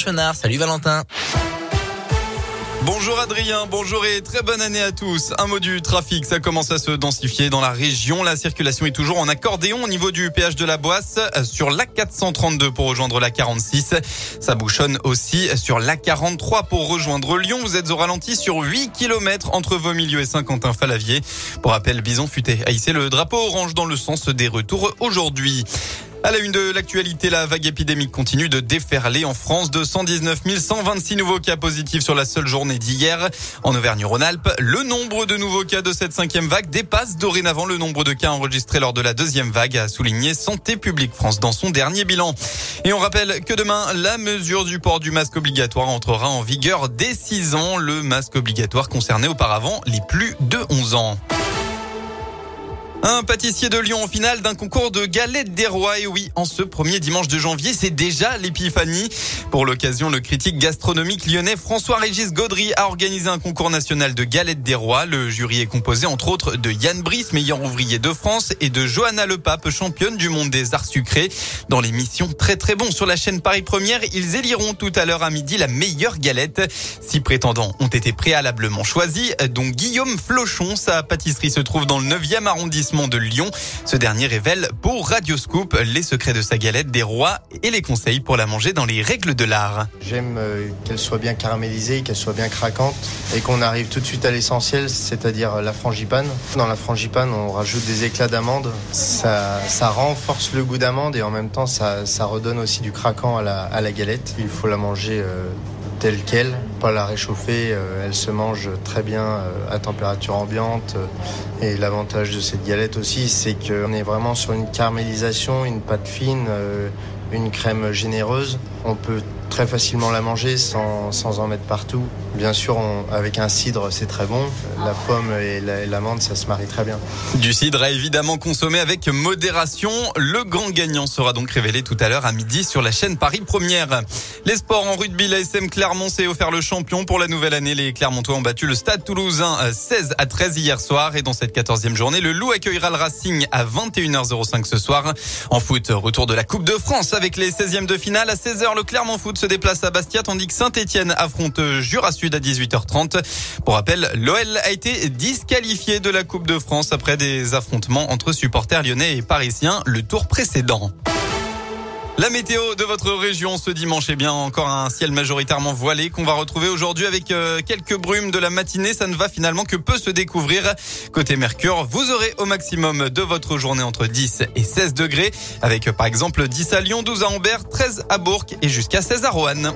Salut Valentin. Bonjour Adrien, bonjour et très bonne année à tous. Un mot du trafic, ça commence à se densifier dans la région. La circulation est toujours en accordéon au niveau du péage de la Boisse sur la 432 pour rejoindre la 46. Ça bouchonne aussi sur la 43 pour rejoindre Lyon. Vous êtes au ralenti sur 8 km entre vos milieux et Saint-Quentin-Falavier. Pour rappel, Bison futé a le drapeau orange dans le sens des retours aujourd'hui. À la une de l'actualité, la vague épidémique continue de déferler en France. De 119 126 nouveaux cas positifs sur la seule journée d'hier. En Auvergne-Rhône-Alpes, le nombre de nouveaux cas de cette cinquième vague dépasse dorénavant le nombre de cas enregistrés lors de la deuxième vague, a souligné Santé publique France dans son dernier bilan. Et on rappelle que demain, la mesure du port du masque obligatoire entrera en vigueur dès 6 ans. Le masque obligatoire concernait auparavant les plus de 11 ans. Un pâtissier de Lyon en finale d'un concours de galettes des rois. Et oui, en ce premier dimanche de janvier, c'est déjà l'épiphanie. Pour l'occasion, le critique gastronomique lyonnais François-Régis Gaudry a organisé un concours national de galettes des rois. Le jury est composé entre autres de Yann Brice, meilleur ouvrier de France, et de Johanna Lepape, championne du monde des arts sucrés. Dans l'émission Très très bon sur la chaîne Paris Première, ils éliront tout à l'heure à midi la meilleure galette. Six prétendants ont été préalablement choisis, dont Guillaume Flochon. Sa pâtisserie se trouve dans le 9e arrondissement de Lyon. Ce dernier révèle pour Radioscoop les secrets de sa galette des rois et les conseils pour la manger dans les règles de l'art. J'aime euh, qu'elle soit bien caramélisée, qu'elle soit bien craquante et qu'on arrive tout de suite à l'essentiel, c'est-à-dire la frangipane. Dans la frangipane, on rajoute des éclats d'amande. Ça, ça renforce le goût d'amande et en même temps, ça, redonne aussi du craquant à la, à la galette. Il faut la manger euh, telle qu'elle, pas la réchauffer. Euh, elle se mange très bien euh, à température ambiante. Et l'avantage de cette galette aussi, c'est qu'on est vraiment sur une caramélisation, une pâte fine, euh, une crème généreuse. On peut très facilement la manger sans, sans en mettre partout. Bien sûr, avec un cidre, c'est très bon. La pomme et l'amande, ça se marie très bien. Du cidre à évidemment consommer avec modération. Le grand gagnant sera donc révélé tout à l'heure à midi sur la chaîne Paris Première. Les sports en rugby, l'ASM Clermont s'est offert le champion pour la nouvelle année. Les Clermontois ont battu le Stade Toulousain 16 à 13 hier soir et dans cette 14e journée, le Loup accueillera le Racing à 21h05 ce soir. En foot, retour de la Coupe de France avec les 16e de finale à 16h. Le Clermont Foot se déplace à Bastia tandis que Saint-Etienne affronte Jura Sud à 18h30. Pour rappel, l'OL a été disqualifié de la Coupe de France après des affrontements entre supporters lyonnais et parisiens le tour précédent. La météo de votre région ce dimanche est bien encore un ciel majoritairement voilé qu'on va retrouver aujourd'hui avec euh, quelques brumes de la matinée. Ça ne va finalement que peu se découvrir. Côté Mercure, vous aurez au maximum de votre journée entre 10 et 16 degrés avec par exemple 10 à Lyon, 12 à Ambert, 13 à Bourg et jusqu'à 16 à Roanne.